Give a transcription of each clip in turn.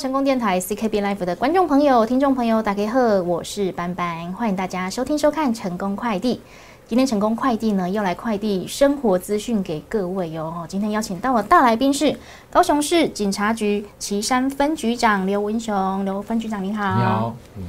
成功电台 CKB Life 的观众朋友、听众朋友，大家好，我是班班，欢迎大家收听收看成功快递。今天成功快递呢，要来快递生活资讯给各位哟。今天邀请到的大来宾是高雄市警察局旗山分局长刘文雄，刘分局长你好。你好，嗯，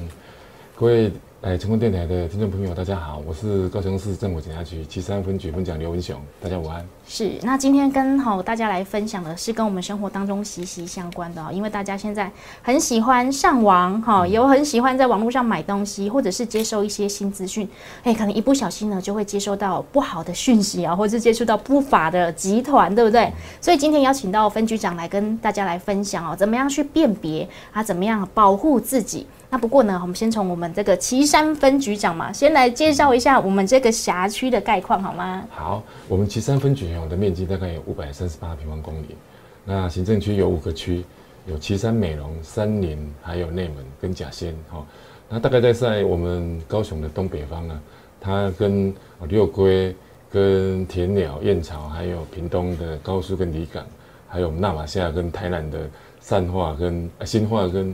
各位。哎，成功电台的听众朋友，大家好，我是高雄市政府警察局七三分局分长刘文雄，大家午安。是，那今天跟好大家来分享的是跟我们生活当中息息相关的哦，因为大家现在很喜欢上网哈，有很喜欢在网络上买东西，或者是接收一些新资讯，哎，可能一不小心呢就会接收到不好的讯息啊，或者是接触到不法的集团，对不对？所以今天邀请到分局长来跟大家来分享哦，怎么样去辨别啊，怎么样保护自己。那不过呢，我们先从我们这个旗山分局长嘛，先来介绍一下我们这个辖区的概况好吗？好，我们旗山分局的面积大概有五百三十八平方公里。那行政区有五个区，有旗山美容、三林，还有内门跟甲仙。哈，那大概在在我们高雄的东北方呢，它跟六龟、跟田鸟、燕巢，还有屏东的高速跟离港，还有纳马夏跟台南的善化跟新化跟。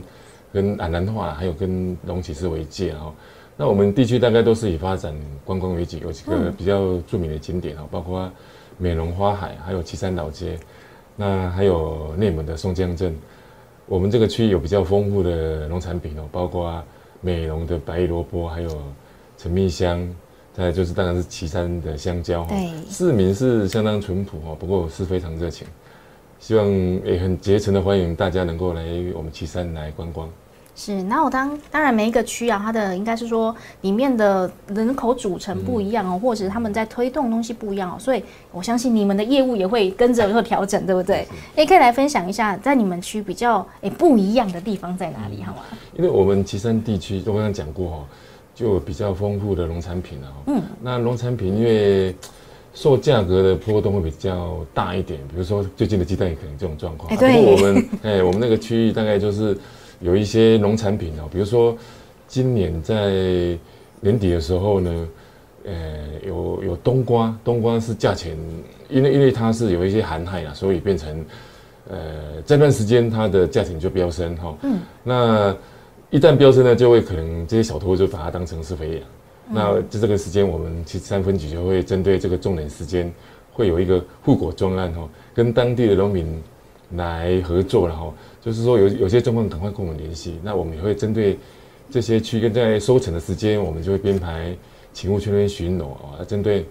跟安南话还有跟龙起市为界哦，那我们地区大概都是以发展观光为主，有几个比较著名的景点哦，包括美容花海，还有旗山老街，那还有内蒙的松江镇。我们这个区域有比较丰富的农产品哦，包括美容的白萝卜，还有陈蜜香，再就是当然是旗山的香蕉。对，市民是相当淳朴哦，不过是非常热情。希望也很竭诚的欢迎大家能够来我们旗山来观光。是，那我当当然每一个区啊，它的应该是说里面的人口组成不一样哦，或者是他们在推动东西不一样哦，所以我相信你们的业务也会跟着做调整，对不对？也可以来分享一下，在你们区比较诶不一样的地方在哪里，好吗？因为我们岐山地区我刚刚讲过哈，就比较丰富的农产品啊。嗯，那农产品因为。受价格的波动会比较大一点，比如说最近的鸡蛋也可能这种状况。不过我们 哎，我们那个区域大概就是有一些农产品哦，比如说今年在年底的时候呢，呃，有有冬瓜，冬瓜是价钱，因为因为它是有一些寒害啊，所以变成呃这段时间它的价钱就飙升哈。嗯。那一旦飙升呢，就会可能这些小偷就把它当成是肥羊。那就这个时间，我们其实三分局就会针对这个重点时间，会有一个护果专案哈，跟当地的农民来合作，然后就是说有有些状况赶快跟我们联系。那我们也会针对这些区跟在收成的时间，我们就会编排勤务圈边巡逻啊，针对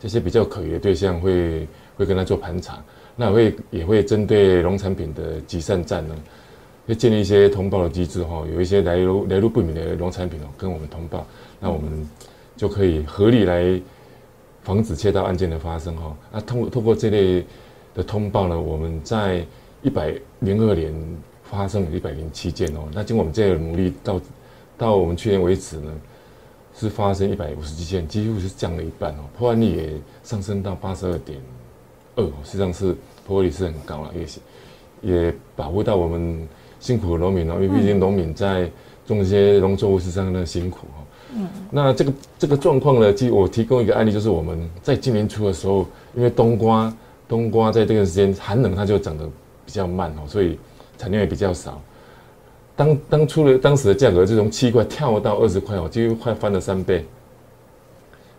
这些比较可疑的对象，会会跟他做盘查。那会也会针对农产品的集散站呢。会建立一些通报的机制哈，有一些来路来路不明的农产品哦，跟我们通报，那我们就可以合力来防止窃盗案件的发生哈。那通过通过这类的通报呢，我们在一百零二年发生了一百零七件哦。那经过我们这样的努力，到到我们去年为止呢，是发生一百五十几件，几乎是降了一半哦。破案率也上升到八十二点二，实际上是破案率是很高了，也也保护到我们。辛苦的农民哦，因为毕竟农民在种一些农作物是相当的辛苦哈。嗯，那这个这个状况呢，就我提供一个案例，就是我们在今年初的时候，因为冬瓜冬瓜在这个时间寒冷，它就长得比较慢哦，所以产量也比较少。当当初的当时的价格就从七块跳到二十块哦，几乎快翻了三倍。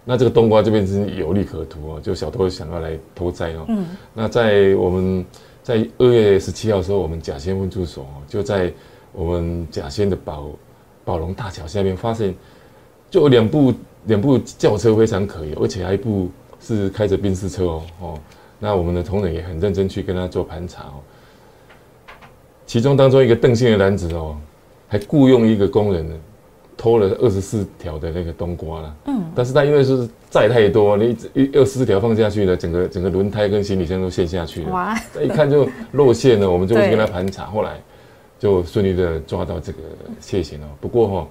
那这个冬瓜这边是有利可图哦，就小偷想要来偷摘哦。嗯，那在我们。在二月十七号的时候，我们甲仙分驻所就在我们甲仙的宝宝龙大桥下面发现，就有两部两部轿车非常可疑，而且还一部是开着宾士车哦哦。那我们的同仁也很认真去跟他做盘查哦。其中当中一个邓姓的男子哦，还雇佣一个工人呢。偷了二十四条的那个冬瓜了，嗯，但是他因为是载太多，你一二十四条放下去呢，整个整个轮胎跟行李箱都陷下去了，哇，一看就露馅了，我们就去跟他盘查，后来就顺利的抓到这个窃行哦。不过哈，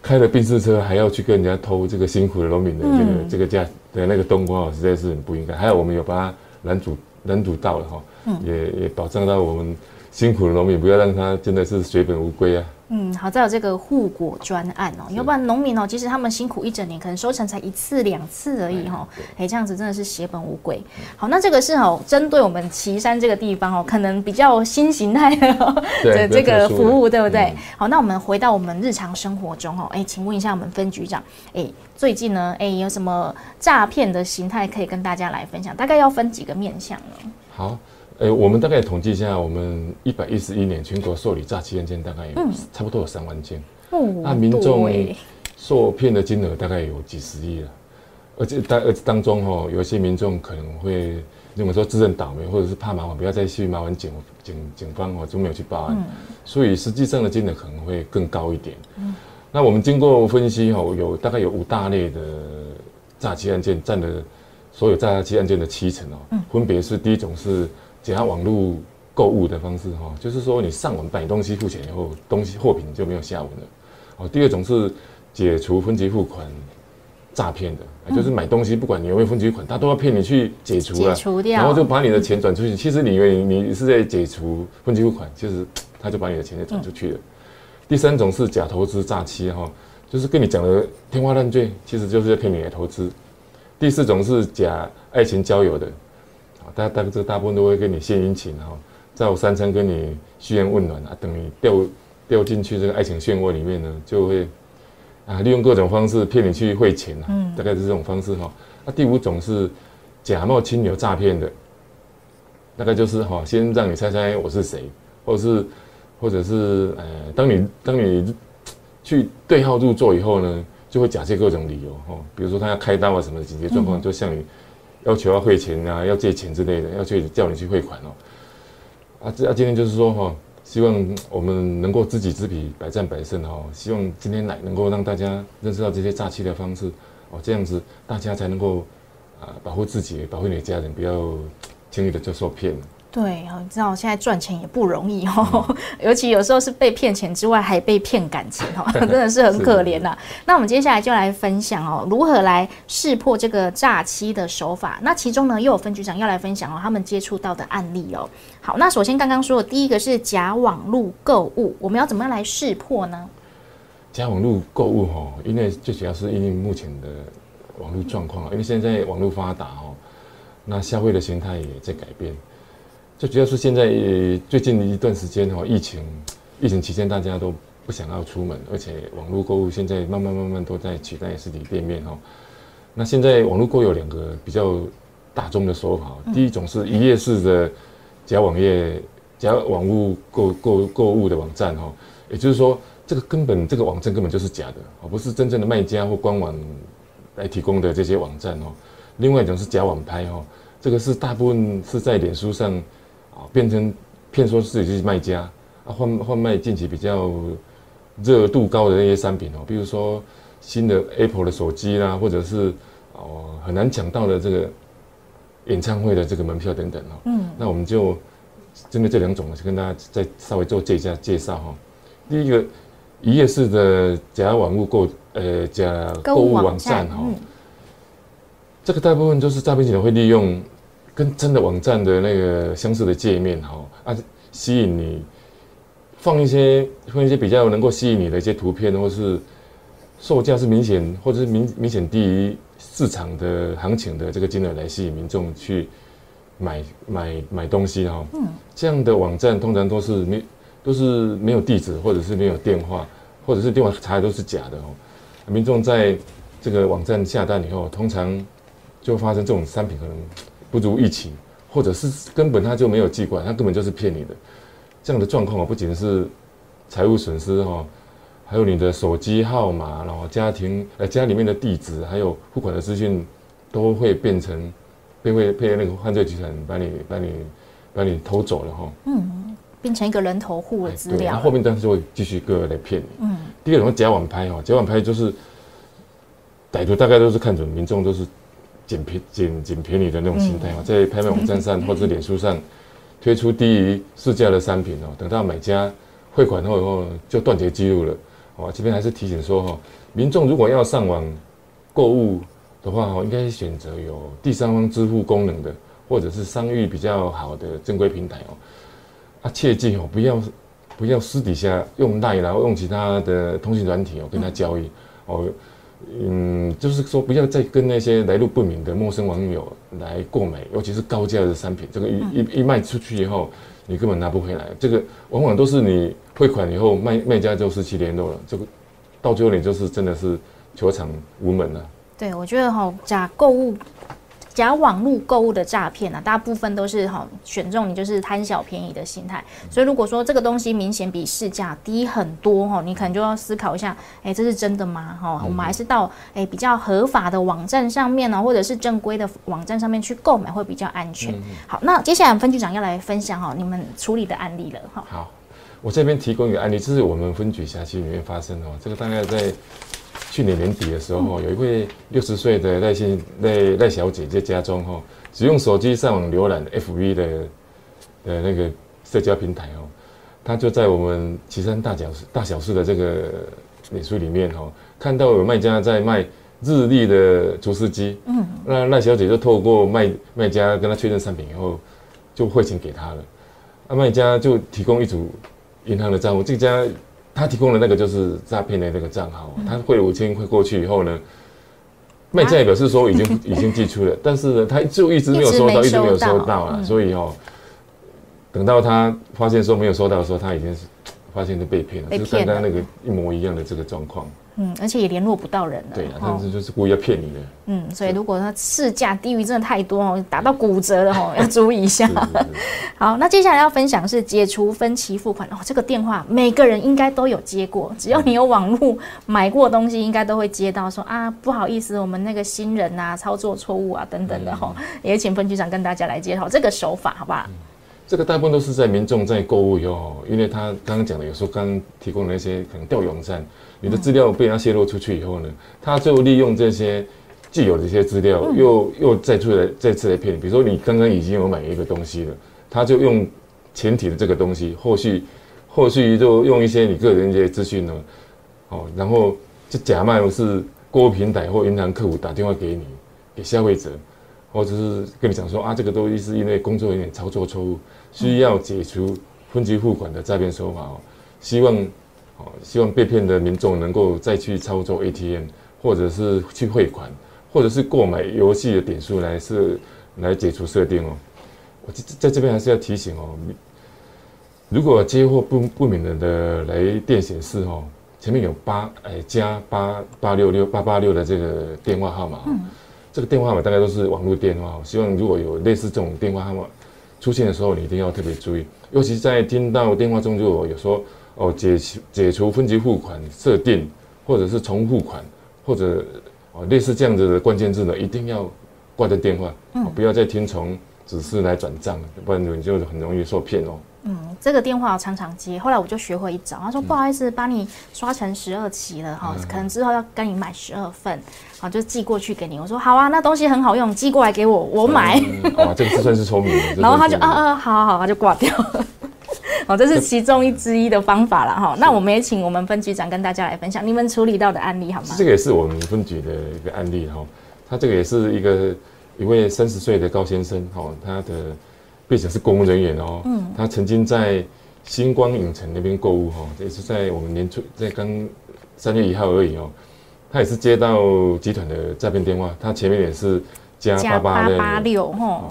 开了宾士车还要去跟人家偷这个辛苦的农民的这个这个价的那个冬瓜哦，实在是很不应该。还有我们有把他拦阻拦阻到了哈，也也保障到我们辛苦的农民，不要让他真的是血本无归啊。嗯，好在有这个护果专案哦，要不然农民哦，其实他们辛苦一整年，可能收成才一次两次而已哈，哎，这样子真的是血本无归。好，那这个是哦，针对我们岐山这个地方哦，可能比较新形态的这个服务，对不对？好，那我们回到我们日常生活中哦，哎，请问一下我们分局长，哎，最近呢，哎，有什么诈骗的形态可以跟大家来分享？大概要分几个面向呢？好。呃，我们大概统计一下，我们一百一十一年全国受理诈欺案件大概有差不多有三万件，那民众受骗的金额大概有几十亿了，而且当而且当中哈，有一些民众可能会认为说自认倒霉，或者是怕麻烦，不要再去麻烦警警警方哦，就没有去报案，所以实际上的金额可能会更高一点。那我们经过分析哦，有大概有五大类的诈欺案件占了所有诈欺案件的七成哦，分别是第一种是。假网络购物的方式哈，就是说你上网买东西付钱以后，东西货品就没有下文了。哦，第二种是解除分期付款诈骗的，就是买东西不管你有没有分期款，他都要骗你去解除了，然后就把你的钱转出去。其实你以为你是在解除分期付款，其实他就把你的钱给转出去了。第三种是假投资诈欺哈，就是跟你讲的天花乱坠，其实就是在骗你来投资。第四种是假爱情交友的。大大这大部分都会跟你献殷勤哈，在我三餐跟你嘘寒问暖啊，等你掉掉进去这个爱情漩涡里面呢，就会啊利用各种方式骗你去汇钱啊，大概是这种方式哈。那第五种是假冒亲友诈骗的，大概就是哈，先让你猜猜我是谁，或者是或者是呃，当你当你去对号入座以后呢，就会假借各种理由哈，比如说他要开刀啊什么的紧急状况，就向你。要求要汇钱啊，要借钱之类的，要去叫你去汇款哦。啊，这啊，今天就是说哈，希望我们能够知己知彼，百战百胜哦。希望今天来能够让大家认识到这些诈欺的方式哦，这样子大家才能够啊保护自己，保护你的家人，不要轻易的就受骗了。对，你知道现在赚钱也不容易哦，尤其有时候是被骗钱之外，还被骗感情哦，真的是很可怜呐。那我们接下来就来分享哦，如何来识破这个诈欺的手法。那其中呢，又有分局长要来分享哦，他们接触到的案例哦。好，那首先刚刚说的第一个是假网络购物，我们要怎么样来识破呢？假网络购物哦，因为最主要是因为目前的网络状况，因为现在网络发达哦，那消费的形态也在改变。最主要是现在最近一段时间哈，疫情疫情期间大家都不想要出门，而且网络购物现在慢慢慢慢都在取代实体店面哈。那现在网络购有两个比较大众的手法，第一种是一页式的假网页、假网物购购购物的网站哈，也就是说这个根本这个网站根本就是假的，而不是真正的卖家或官网来提供的这些网站哦。另外一种是假网拍哈，这个是大部分是在脸书上。啊，变成骗说自己是卖家啊，换换卖近期比较热度高的那些商品哦，比如说新的 Apple 的手机啦，或者是哦很难抢到的这个演唱会的这个门票等等哦。嗯，那我们就针对这两种，就跟大家再稍微做这一下介绍哈。第一个一页式的假网物购呃假购物网站哈，这个大部分都是诈骗集团会利用。跟真的网站的那个相似的界面哈啊，吸引你放一些放一些比较能够吸引你的一些图片，或是售价是明显或者是明明显低于市场的行情的这个金额来吸引民众去买买买东西哈。嗯，这样的网站通常都是没都是没有地址或者是没有电话，或者是电话查的都是假的哦。民众在这个网站下单以后，通常就发生这种商品可能。不如疫情，或者是根本他就没有寄过来，他根本就是骗你的。这样的状况啊，不仅是财务损失哈，还有你的手机号码，然后家庭呃家里面的地址，还有付款的资讯，都会变成被会被那个犯罪集团把你把你把你偷走了哈。嗯，变成一个人头户的资料。对，然后后面当然就会继续各个来骗你。嗯。第二种假网拍哈，假网拍就是歹徒大概都是看准民众都是。捡便捡捡便宜的那种心态哦，在拍卖网站上或者脸书上推出低于市价的商品哦，等到买家汇款后以后就断绝记录了。哦，这边还是提醒说哈，民众如果要上网购物的话哈，应该选择有第三方支付功能的，或者是商誉比较好的正规平台哦。啊，切记哦，不要不要私底下用赖，然后用其他的通讯软体哦跟他交易哦，嗯，就是说不要再跟那些来路不明的陌生网友来购买，尤其是高价的商品，这个一一一卖出去以后，你根本拿不回来，这个往往都是你汇款以后，卖卖家就失去联络了，这个到最后你就是真的是球场无门了。对，我觉得哈，假购物。假网络购物的诈骗呢，大部分都是哈选中你就是贪小便宜的心态，所以如果说这个东西明显比市价低很多哈，你可能就要思考一下，哎，这是真的吗？哈，我们还是到哎比较合法的网站上面呢，或者是正规的网站上面去购买会比较安全。好，那接下来分局长要来分享哈你们处理的案例了哈。好，我这边提供一个案例，这是我们分局辖区里面发生的，这个大概在。去年年底的时候，有一位六十岁的赖姓赖赖小姐在家中哈，只用手机上网浏览 FB 的的那个社交平台哦，她就在我们岐山大小大小市的这个脸书里面哈，看到有卖家在卖日立的厨师机，嗯，那赖小姐就透过卖卖家跟她确认商品以后，就汇钱给他了，那卖家就提供一组银行的账户，这家。他提供的那个就是诈骗的那个账号，他汇五千块过去以后呢，卖家也表示说已经 已经寄出了，但是呢，他就一直没有收到，一直没有收到啊，所以哦，等到他发现说没有收到的时候，他已经是发现是被骗了，就跟刚刚那个一模一样的这个状况。嗯，而且也联络不到人了。对啊，但是就是故意要骗你的。嗯，所以如果他市价低于真的太多哦，打到骨折了 哦，要注意一下。好，那接下来要分享是解除分期付款哦，这个电话每个人应该都有接过，只要你有网络买过东西，应该都会接到说啊，不好意思，我们那个新人啊，操作错误啊等等的哈，也请分局长跟大家来介绍这个手法，好不好？这个大部分都是在民众在购物以后，因为他刚刚讲的，有时候刚提供的那些可能钓鱼网站。你的资料被人家泄露出去以后呢，他就利用这些既有的一些资料，又又再出来再次来骗你。比如说你刚刚已经有买一个东西了，他就用前提的这个东西，后续后续就用一些你个人一些资讯呢，哦，然后就假卖是购物平台或银行客服打电话给你，给消费者，或者是跟你讲说啊，这个东西是因为工作人员操作错误，需要解除分期付款的诈骗手法哦，希望。哦，希望被骗的民众能够再去操作 ATM，或者是去汇款，或者是购买游戏的点数来是来解除设定哦。我在在这边还是要提醒哦，如果接获不不明人的来电显示哦，前面有八哎加八八六六八八六的这个电话号码，嗯，这个电话号码大概都是网络电话。希望如果有类似这种电话号码出现的时候，你一定要特别注意，尤其在听到电话中如果有说。哦，解除解除分期付款设定，或者是重付款，或者哦类似这样子的关键字呢，一定要挂掉电话，不要再听从指示来转账，不然你就很容易受骗哦。嗯，这个电话我常常接，后来我就学会一招，他说不好意思，把你刷成十二期了哈，可能之后要跟你买十二份，好就寄过去给你。我说好啊，那东西很好用，寄过来给我，我买。哇，这个算是聪明。然后他就啊啊，好好好，他就挂掉了。哦，这是其中一之一的方法了哈。那我们也请我们分局长跟大家来分享你们处理到的案例好吗？这个也是我们分局的一个案例哈。他这个也是一个一位三十岁的高先生哈，他的背景是公务人员哦。嗯。他曾经在星光影城那边购物哈，也是在我们年初在刚三月一号而已哦。他也是接到集团的诈骗电话，他前面也是加八八八六哈。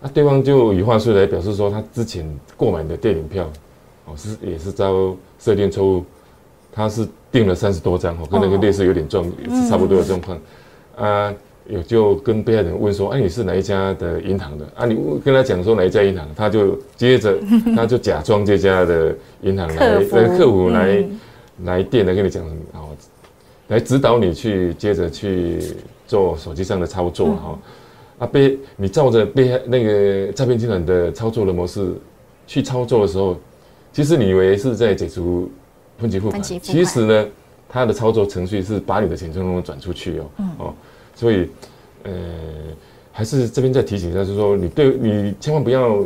那对方就以话术来表示说，他之前购买的电影票，哦是也是遭设定错误，他是订了三十多张哦，跟那个类似有点状，是差不多的状况。啊，有就跟被害人问说，哎，你是哪一家的银行的？啊，你跟他讲说哪一家银行，他就接着 他就假装这家的银行来客服。来来电来跟你讲，哦，来指导你去接着去做手机上的操作哈。啊，被你照着被害那个诈骗集团的操作的模式去操作的时候，其实你以为是在解除分期付款，其实呢，他的操作程序是把你的钱从中转出去哦，哦，所以呃，还是这边再提醒一下，就是说你对你千万不要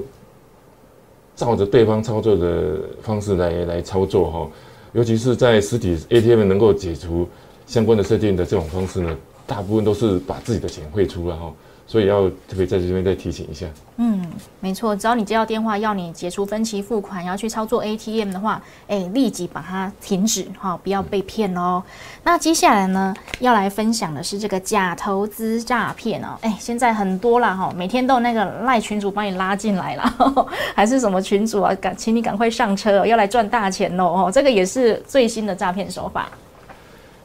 照着对方操作的方式来来操作哈，尤其是在实体 ATM 能够解除相关的设定的这种方式呢，大部分都是把自己的钱汇出来哦。所以要特别在这边再提醒一下。嗯，没错，只要你接到电话要你解除分期付款，要去操作 ATM 的话，哎，立即把它停止哈，不要被骗哦。那接下来呢，要来分享的是这个假投资诈骗哦。哎，现在很多啦哈，每天都有那个赖群主把你拉进来了，还是什么群主啊？赶，请你赶快上车，要来赚大钱喽！哦，这个也是最新的诈骗手法。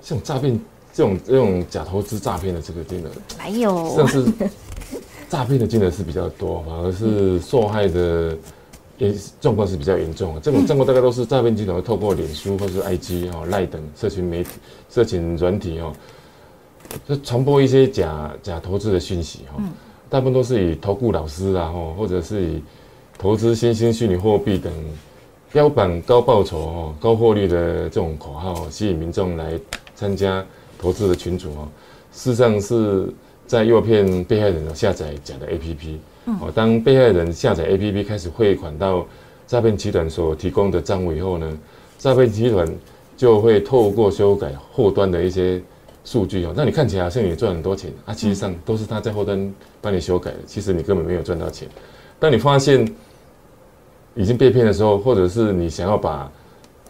这种诈骗，这种这种假投资诈骗的这个金额，没有，甚至。诈骗的金额是比较多，反而是受害的也状况是比较严重。这种状况大概都是诈骗集团会透过脸书或是 IG 哈、赖等社群媒体、社群软体哦，就传播一些假假投资的讯息哈。大部分都是以投顾老师啊，或者是以投资新兴虚拟货币等标榜高报酬哦、高获利的这种口号吸引民众来参加投资的群组哦。事实上是。在诱骗被害人下载假的 APP，哦，当被害人下载 APP 开始汇款到诈骗集团所提供的账户以后呢，诈骗集团就会透过修改后端的一些数据哦，那你看起来好像你赚很多钱啊，其实上都是他在后端帮你修改的，其实你根本没有赚到钱。当你发现已经被骗的时候，或者是你想要把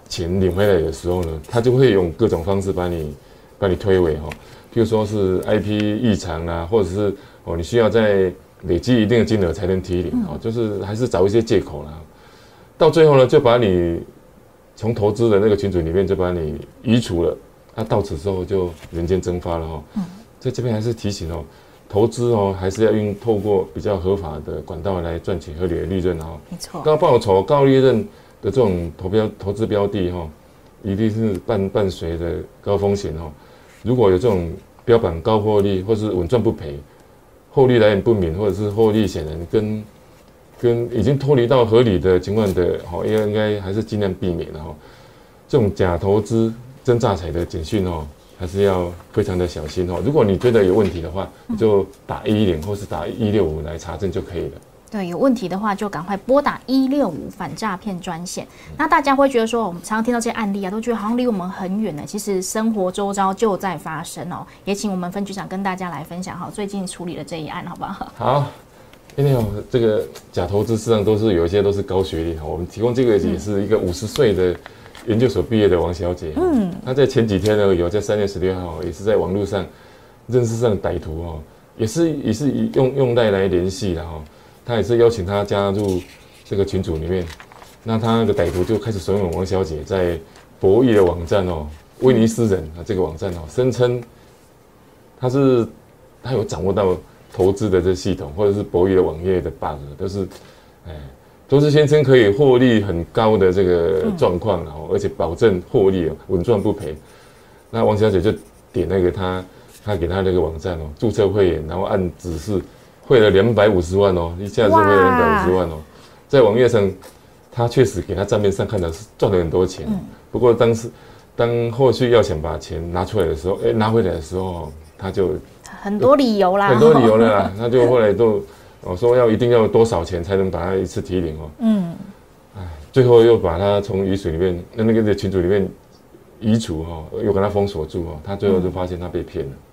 钱领回来的时候呢，他就会用各种方式把你把你推诿哈。譬如说是 IP 异常啊，或者是哦，你需要在累积一定的金额才能提领哦，就是还是找一些借口啦。到最后呢，就把你从投资的那个群组里面就把你移除了，那到此之后就人间蒸发了哈。嗯，在这边还是提醒哦，投资哦还是要用透过比较合法的管道来赚取合理的利润哦。没错，高报酬、高利润的这种投标投资标的哈，一定是伴伴随着高风险哦。如果有这种标榜高获利，或是稳赚不赔，获利来源不明，或者是获利显然跟跟已经脱离到合理的情况的，哦，应该应该还是尽量避免的哈。这种假投资真诈财的简讯哦，还是要非常的小心哦。如果你觉得有问题的话，你就打一零或是打一六五来查证就可以了。对，有问题的话就赶快拨打一六五反诈骗专线。那大家会觉得说，我们常常听到这些案例啊，都觉得好像离我们很远呢。其实生活周遭就在发生哦。也请我们分局长跟大家来分享哈，最近处理的这一案，好不好？好，因为这个假投资实际上都是有一些都是高学历哈。我们提供这个也是一个五十岁的研究所毕业的王小姐。嗯，她在前几天呢，有在三月十六号也是在网络上认识上歹徒哦，也是也是以用用贷来联系的哈。他也是邀请他加入这个群组里面，那他那个歹徒就开始怂恿王小姐在博弈的网站哦，威尼斯人啊这个网站哦，声称他是他有掌握到投资的这系统或者是博弈的网页的 bug，都是哎都是宣称可以获利很高的这个状况，然后而且保证获利稳赚不赔。那王小姐就点那个他他给他那个网站哦，注册会员，然后按指示。汇了两百五十万哦，一下子汇了两百五十万哦，在网页上，他确实给他账面上看到是赚了很多钱。不过当时，当后续要想把钱拿出来的时候，哎，拿回来的时候，他就很多理由啦，很多理由啦，他就后来都我说要一定要多少钱才能把它一次提领哦。嗯，哎，最后又把他从雨水里面那那个群组里面移除哈，又给他封锁住哦，他最后就发现他被骗了。嗯，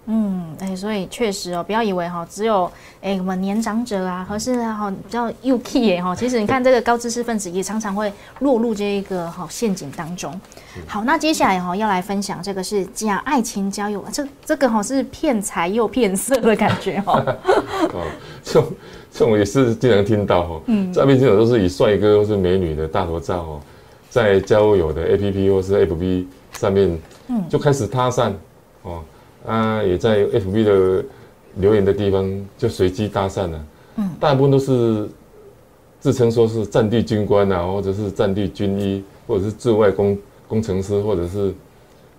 哎，所以确实哦，不要以为哈，只有哎我们年长者啊，或是哈比较幼 key 哎哈，其实你看这个高知识分子也常常会落入这一个哈陷阱当中。好，那接下来哈要来分享这个是假爱情交友，这这个哈是骗财又骗色的感觉哈。哦，这种这种也是经常听到哈，嗯，诈骗这种都是以帅哥或是美女的大头照哦，在交友的 APP 或是 FB 上面，嗯，就开始搭讪哦。啊，也在 FB 的留言的地方就随机搭讪了，嗯，大部分都是自称说是战地军官啊，或者是战地军医，或者是驻外工工程师，或者是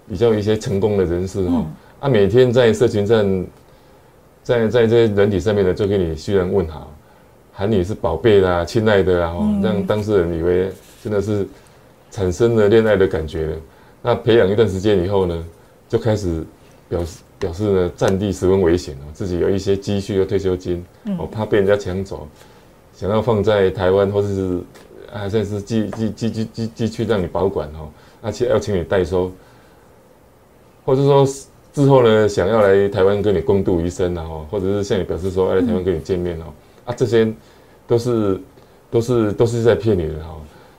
比较一些成功的人士哈，啊，每天在社群上，在在这些人体上面呢，就给你嘘寒问好，喊你是宝贝啦、亲爱的啊，让当事人以为真的是产生了恋爱的感觉。了。那培养一段时间以后呢，就开始。表示表示呢，战地十分危险哦，自己有一些积蓄和退休金，哦，怕被人家抢走，想要放在台湾或者是啊，像是寄寄寄寄寄寄去让你保管哦，而且要请你代收，或者说之后呢，想要来台湾跟你共度余生然后或者是向你表示说要来台湾跟你见面哦，啊，这些都是都是都是在骗你的哈。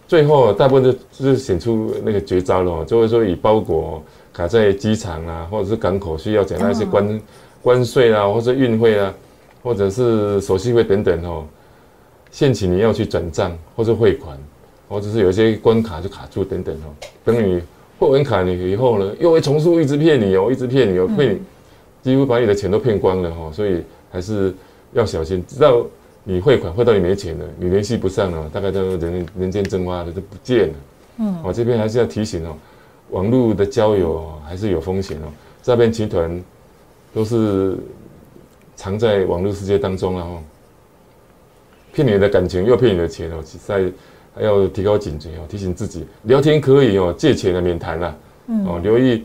最后大部分就就是显出那个绝招了，就会说以包裹卡在机场啊，或者是港口需要缴纳一些关关税啊，或者运费啊，或者是手续费等等哦，限期你要去转账或者汇款，或者是有一些关卡就卡住等等哦，等你。汇完卡你以后呢，又会重复一直骗你哦，一直骗你哦，骗你，几乎把你的钱都骗光了哈，所以还是要小心。直到你汇款汇到你没钱了，你联系不上了，大概都人人间蒸发了，都不见了。嗯，我这边还是要提醒哦，网络的交友还是有风险哦，诈骗集团都是藏在网络世界当中了哦，骗你的感情又骗你的钱哦，在。还要提高警觉哦，提醒自己聊天可以哦，借钱的免谈了。嗯，哦，留意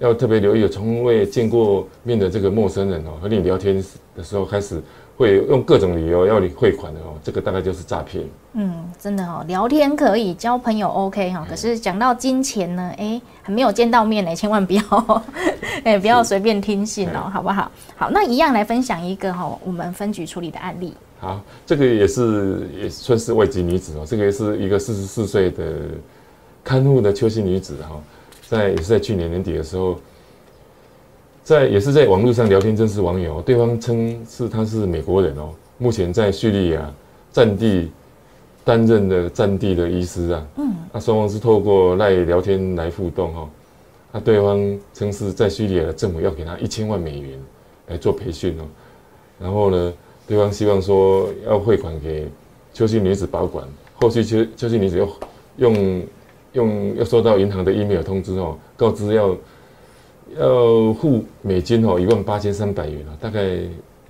要特别留意从未见过面的这个陌生人哦，和你聊天的时候开始会用各种理由要你汇款的哦，这个大概就是诈骗。嗯，真的哦，聊天可以交朋友 OK 哈，可是讲到金钱呢，哎，还没有见到面呢，千万不要 哎，不要随便听信哦，好不好？好，那一样来分享一个哈，我们分局处理的案例。好，这个也是也算是外籍女子哦。这个也是一个四十四岁的看护的邱姓女子哈，在也是在去年年底的时候，在也是在网络上聊天，认识网友，对方称是他是美国人哦，目前在叙利亚战地担任的战地的医师啊。嗯。那双方是透过赖聊天来互动哈，那对方称是在叙利亚的政府要给他一千万美元来做培训哦，然后呢？对方希望说要汇款给邱姓女子保管，后续邱邱姓女子又用用要收到银行的 email 通知哦，告知要要付美金哦一万八千三百元啊，大概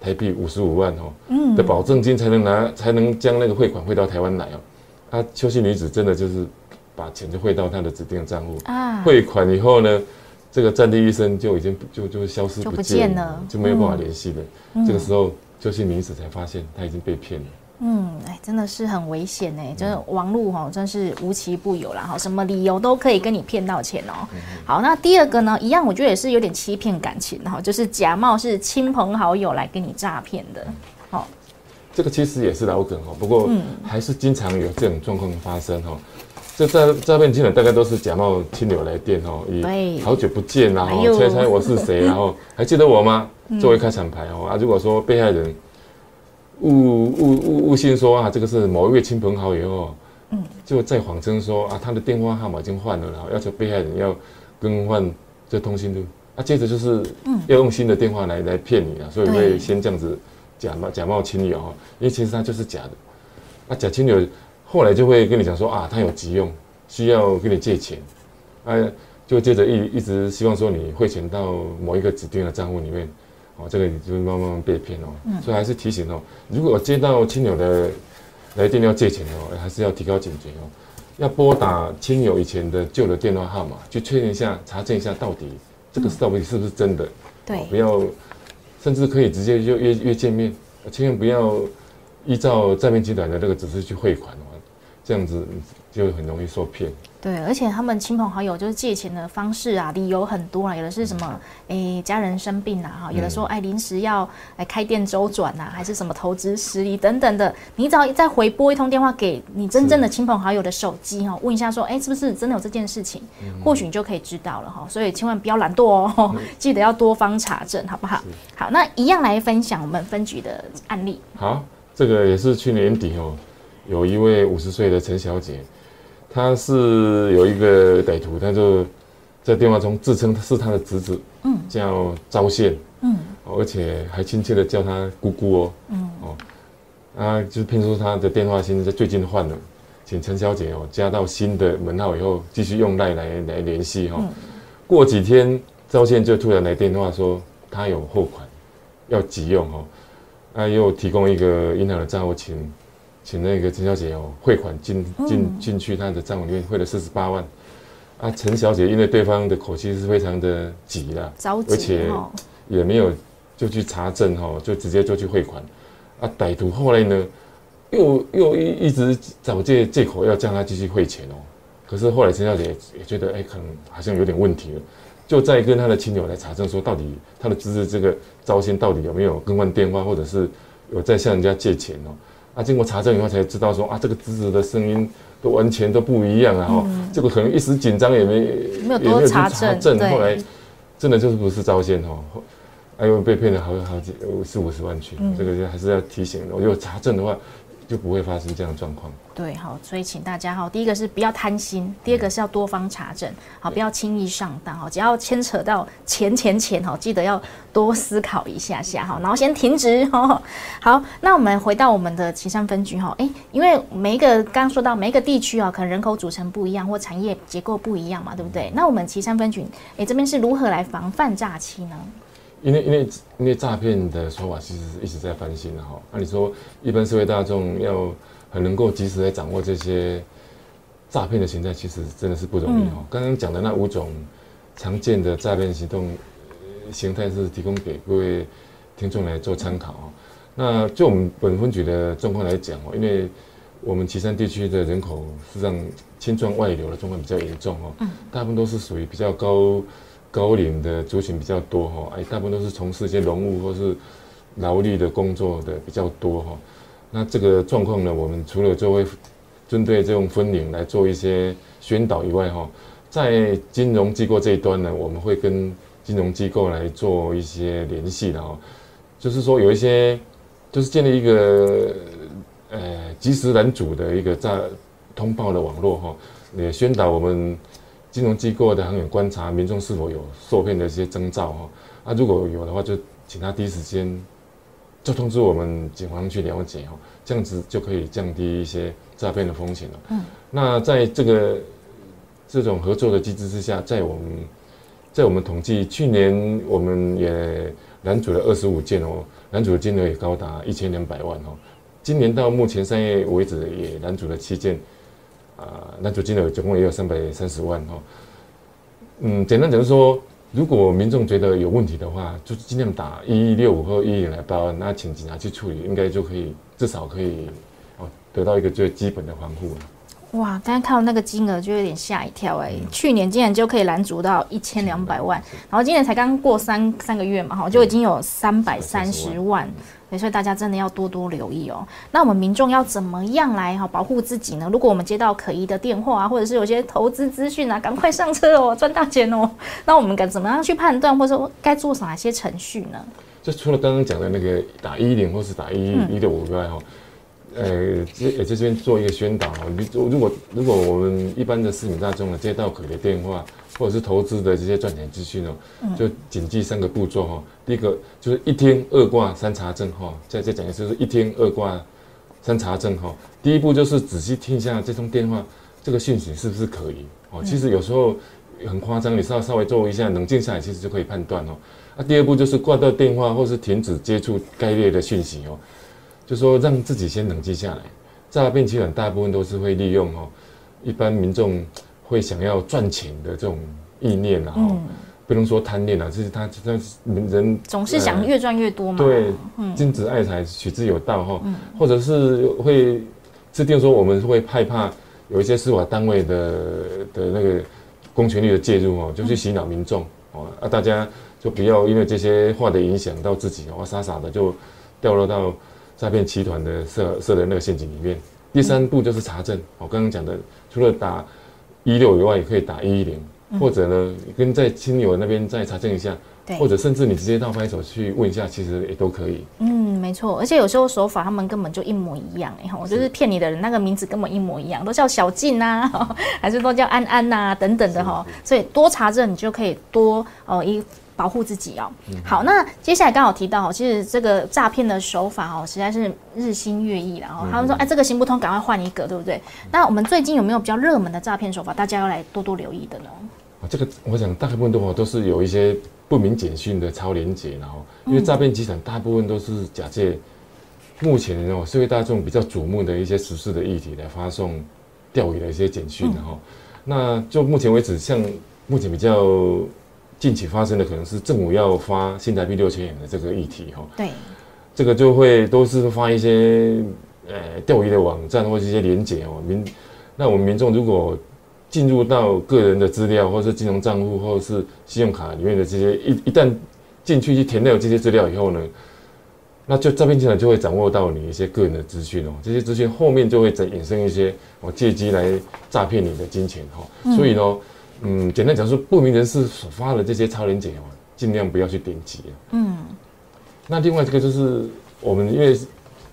台币五十五万哦的保证金才能拿才能将那个汇款汇到台湾来哦。啊，邱姓女子真的就是把钱就汇到她的指定账户啊，汇款以后呢，这个战地医生就已经就就消失不见了，就没有办法联系了。这个时候。就是女子才发现她已经被骗了。嗯，哎，真的是很危险呢，就是网络哈，真是无奇不有啦哈，什么理由都可以跟你骗到钱哦。好，那第二个呢，一样我觉得也是有点欺骗感情哈，就是假冒是亲朋好友来跟你诈骗的。好，这个其实也是老梗哦，不过还是经常有这种状况发生哈。这诈诈骗集团大概都是假冒亲友来电哦，以好久不见然后猜猜我是谁，然后还记得我吗？作为开场牌哦啊，如果说被害人误误误误信说啊，这个是某一位亲朋好友哦，嗯，就再谎称说啊，他的电话号码已经换了，然后要求被害人要更换这通讯录，啊，接着就是要用新的电话来来骗你啊，所以会先这样子假冒假冒亲友哦，因为其实他就是假的，啊，假亲友。后来就会跟你讲说啊，他有急用，需要跟你借钱，啊，就接着一一直希望说你汇钱到某一个指定的账户里面，哦，这个你就慢慢被骗哦。所以还是提醒哦，如果接到亲友的来电要借钱哦，还是要提高警觉哦，要拨打亲友以前的旧的电话号码，去确认一下、查证一下到底这个到底是不是真的。对，不要，甚至可以直接就约约见面，千万不要依照诈骗集团的那个指示去汇款哦。这样子就很容易受骗。对，而且他们亲朋好友就是借钱的方式啊，理由很多啊，有的是什么，哎，家人生病啊，哈，有的说，哎，临时要来开店周转呐，还是什么投资失利等等的。你只要再回拨一通电话给你真正的亲朋好友的手机哈，问一下说，哎，是不是真的有这件事情？或许你就可以知道了哈。所以千万不要懒惰哦，记得要多方查证，好不好？好，那一样来分享我们分局的案例。好，这个也是去年底哦。有一位五十岁的陈小姐，她是有一个歹徒，他就在电话中自称是他的侄子，嗯，叫赵宪，嗯，而且还亲切的叫他姑姑哦，嗯，哦，啊，就是骗说他的电话现在最近换了，请陈小姐哦加到新的门号以后，继续用赖来来联系哈。过几天，赵宪就突然来电话说他有货款要急用哦，啊，又提供一个银行的账户请。请那个陈小姐哦汇款进进进去她的账户里面汇了四十八万，啊，陈小姐因为对方的口气是非常的急啦，而且也没有就去查证哈，就直接就去汇款，啊，歹徒后来呢又又一一直找借借口要叫他继续汇钱哦，可是后来陈小姐也觉得哎可能好像有点问题了，就再跟她的亲友来查证，说到底她的侄子这个招新到底有没有更换电话，或者是有在向人家借钱哦。啊，经过查证以后才知道说啊，这个侄子的声音都完全都不一样啊。哈，这个可能一时紧张也没也没有多查证，后来真的就是不是招新哦，哎呦被骗了好好几四五十万去，这个还是要提醒的。我有查证的话。就不会发生这样的状况。对，好，所以请大家哈，第一个是不要贪心，第二个是要多方查证，好，不要轻易上当哈。只要牵扯到钱钱钱哈，记得要多思考一下下哈，然后先停止哈。好，那我们回到我们的岐山分局哈，哎，因为每一个刚刚说到每一个地区啊，可能人口组成不一样，或产业结构不一样嘛，对不对？那我们岐山分局，哎，这边是如何来防范诈欺呢？因为因为因为诈骗的手法其实是一直在翻新的哈。那你说一般社会大众要很能够及时来掌握这些诈骗的形态，其实真的是不容易哈。刚刚讲的那五种常见的诈骗行动形态是提供给各位听众来做参考哦。那就我们本分局的状况来讲哦，因为我们岐山地区的人口实际上青壮外流的状况比较严重哦，大部分都是属于比较高。高龄的族群比较多哈，哎，大部分都是从事一些农务或是劳力的工作的比较多哈。那这个状况呢，我们除了就会针对这种分龄来做一些宣导以外哈，在金融机构这一端呢，我们会跟金融机构来做一些联系的哈，就是说有一些就是建立一个呃及时拦阻的一个在通报的网络哈，也宣导我们。金融机构的行员观察民众是否有受骗的一些征兆哈，啊，如果有的话，就请他第一时间就通知我们警方去了解哈，这样子就可以降低一些诈骗的风险了。嗯，那在这个这种合作的机制之下，在我们在我们统计去年，我们也拦阻了二十五件哦，拦阻的金额也高达一千两百万哦。今年到目前三月为止，也拦阻了七件。啊，那就金额总共也有三百三十万哦。嗯，简单讲说，如果民众觉得有问题的话，就尽量打一一六五或一一零来报案，那请警察去处理，应该就可以至少可以哦得到一个最基本的防护了。哇，刚才看到那个金额就有点吓一跳哎，去年竟然就可以拦足到一千两百万，然后今年才刚过三三个月嘛哈，就已经有三百三十万。所以大家真的要多多留意哦。那我们民众要怎么样来哈保护自己呢？如果我们接到可疑的电话啊，或者是有些投资资讯啊，赶快上车哦，赚大钱哦。那我们该怎么样去判断，或者说该做哪些程序呢？就除了刚刚讲的那个打一零或是打一一六五以外哈，呃，这这边做一个宣导哈。你如果如果我们一般的市民大众呢接到可疑的电话。或者是投资的这些赚钱资讯哦，就谨记三个步骤哈。第一个就是一听二挂三查证哈。再再讲一次，是一听二挂三查证哈。第一步就是仔细听一下这通电话，这个讯息是不是可疑哦。其实有时候很夸张，你稍稍微做一下冷静下来，其实就可以判断哦。那第二步就是挂掉电话或是停止接触该类的讯息哦，就说让自己先冷静下来。诈骗集团大部分都是会利用哦，一般民众。会想要赚钱的这种意念啊，不能说贪念啊，就是他他人总是想越赚越多嘛。对，君子爱财，取之有道哈。或者是会制定说，我们会害怕有一些司法单位的的那个公权力的介入哦，就去洗脑民众哦，啊，大家就不要因为这些话的影响到自己哦，傻傻的就掉落到诈骗集团的设设的那个陷阱里面。第三步就是查证，我刚刚讲的，除了打。一六以外也可以打一一零，或者呢，跟在亲友那边再查证一下，或者甚至你直接到派出所去问一下，其实也都可以。嗯，没错，而且有时候手法他们根本就一模一样，哎哈，就是骗你的人那个名字根本一模一样，都叫小静呐，还是都叫安安呐等等的哈，所以多查证你就可以多哦一。保护自己哦。好，那接下来刚好提到哦，其实这个诈骗的手法哦，实在是日新月异了哦。他们说，哎，这个行不通，赶快换一个，对不对？那我们最近有没有比较热门的诈骗手法，大家要来多多留意的呢？啊，这个我想大部分的话都是有一些不明简讯的超连接，然后因为诈骗集团大部分都是假借目前哦社会大众比较瞩目的一些时事的议题来发送钓鱼的一些简讯，然后那就目前为止，像目前比较。近期发生的可能是政府要发新台币六千元的这个议题哈，对，这个就会都是发一些呃钓鱼的网站或者一些连结哦。民，那我们民众如果进入到个人的资料，或是金融账户，或者是信用卡里面的这些，一一旦进去去填了这些资料以后呢，那就诈骗集团就会掌握到你一些个人的资讯哦，这些资讯后面就会再衍生一些哦借机来诈骗你的金钱哈。所以呢，嗯，简单讲说，不明人士所发的这些超链接哦，尽量不要去点击嗯。那另外这个就是我们因为。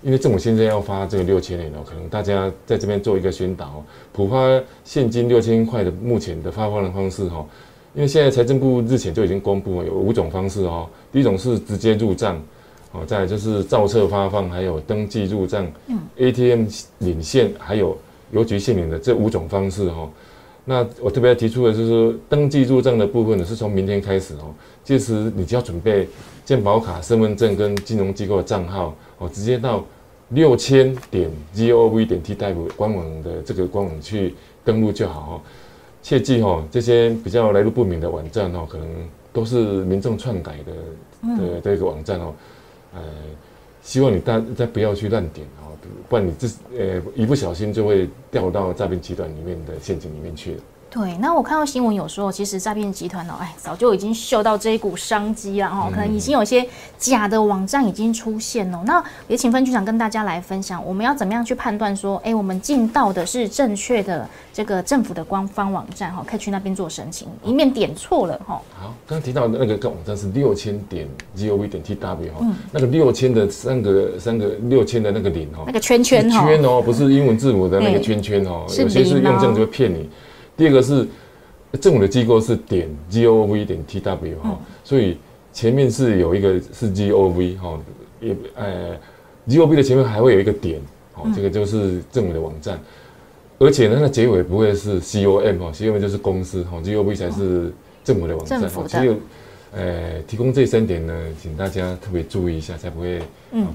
因为政府现在要发这个六千元哦，可能大家在这边做一个宣导，普发现金六千块的目前的发放的方式哈，因为现在财政部日前就已经公布了有五种方式哦，第一种是直接入账，哦，再就是造册发放，还有登记入账，嗯，ATM 领现，还有邮局现领的这五种方式哈。那我特别要提出的就是登记入账的部分呢，是从明天开始哦，届时你就要准备健保卡、身份证跟金融机构的账号。哦，直接到六千点 gov 点 t type 官网的这个官网去登录就好哦。切记哦，这些比较来路不明的网站哦，可能都是民众篡改的的这个网站哦。呃，希望你大再不要去乱点啊，不然你这呃一不小心就会掉到诈骗集团里面的陷阱里面去了。对，那我看到新闻有说，其实诈骗集团呢，哎，早就已经嗅到这一股商机了哦，可能已经有些假的网站已经出现了。那也请分局长跟大家来分享，我们要怎么样去判断说，哎，我们进到的是正确的这个政府的官方网站哈，可以去那边做申请，以免点错了哈。好，刚刚提到的那个个网站是六千点 gov 点 tw 哈，那个六千的三个三个六千的那个零哈，那个圈圈哈，圈哦，不是英文字母的那个圈圈哦，有些是用这样就会骗你。第二个是政府的机构是点 g o v 点 t w 哈，所以前面是有一个是 g o v 哈，也呃 g o v 的前面还会有一个点，哦，这个就是政府的网站，而且呢，那结尾不会是 c o m 哈，c o m 就是公司哈，g o v 才是政府的网站哈，只有呃提供这三点呢，请大家特别注意一下，才不会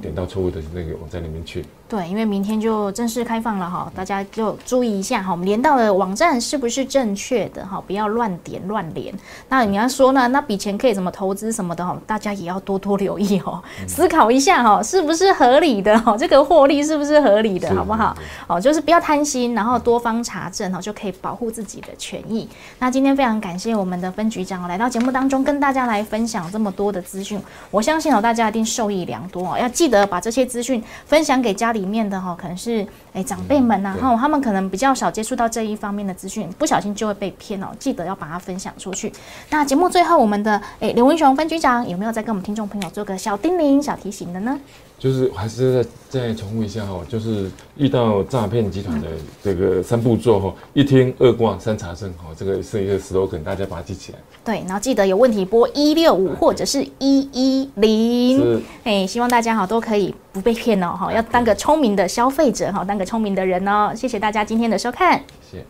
点到错误的那个网站里面去。对，因为明天就正式开放了哈，大家就注意一下哈，我们连到的网站是不是正确的哈，不要乱点乱连。那你要说呢，那笔钱可以怎么投资什么的哈，大家也要多多留意哦，思考一下哈，是不是合理的哈，这个获利是不是合理的，好不好？哦，就是不要贪心，然后多方查证哈，就可以保护自己的权益。那今天非常感谢我们的分局长来到节目当中，跟大家来分享这么多的资讯，我相信哦，大家一定受益良多哦，要记得把这些资讯分享给家里。里面的哈可能是哎长辈们呐，然后他们可能比较少接触到这一方面的资讯，不小心就会被骗哦。记得要把它分享出去。那节目最后，我们的哎刘文雄分局长有没有再跟我们听众朋友做个小叮咛、小提醒的呢？就是还是再再重复一下哈，就是遇到诈骗集团的这个三步骤哈，一听二挂三查证哈，这个是一个 slogan，大家把它记起来。对，然后记得有问题拨一六五或者是一一零，哎，希望大家哈都可以不被骗哦哈，要当个聪明的消费者哈，当个聪明的人哦。谢谢大家今天的收看，谢谢。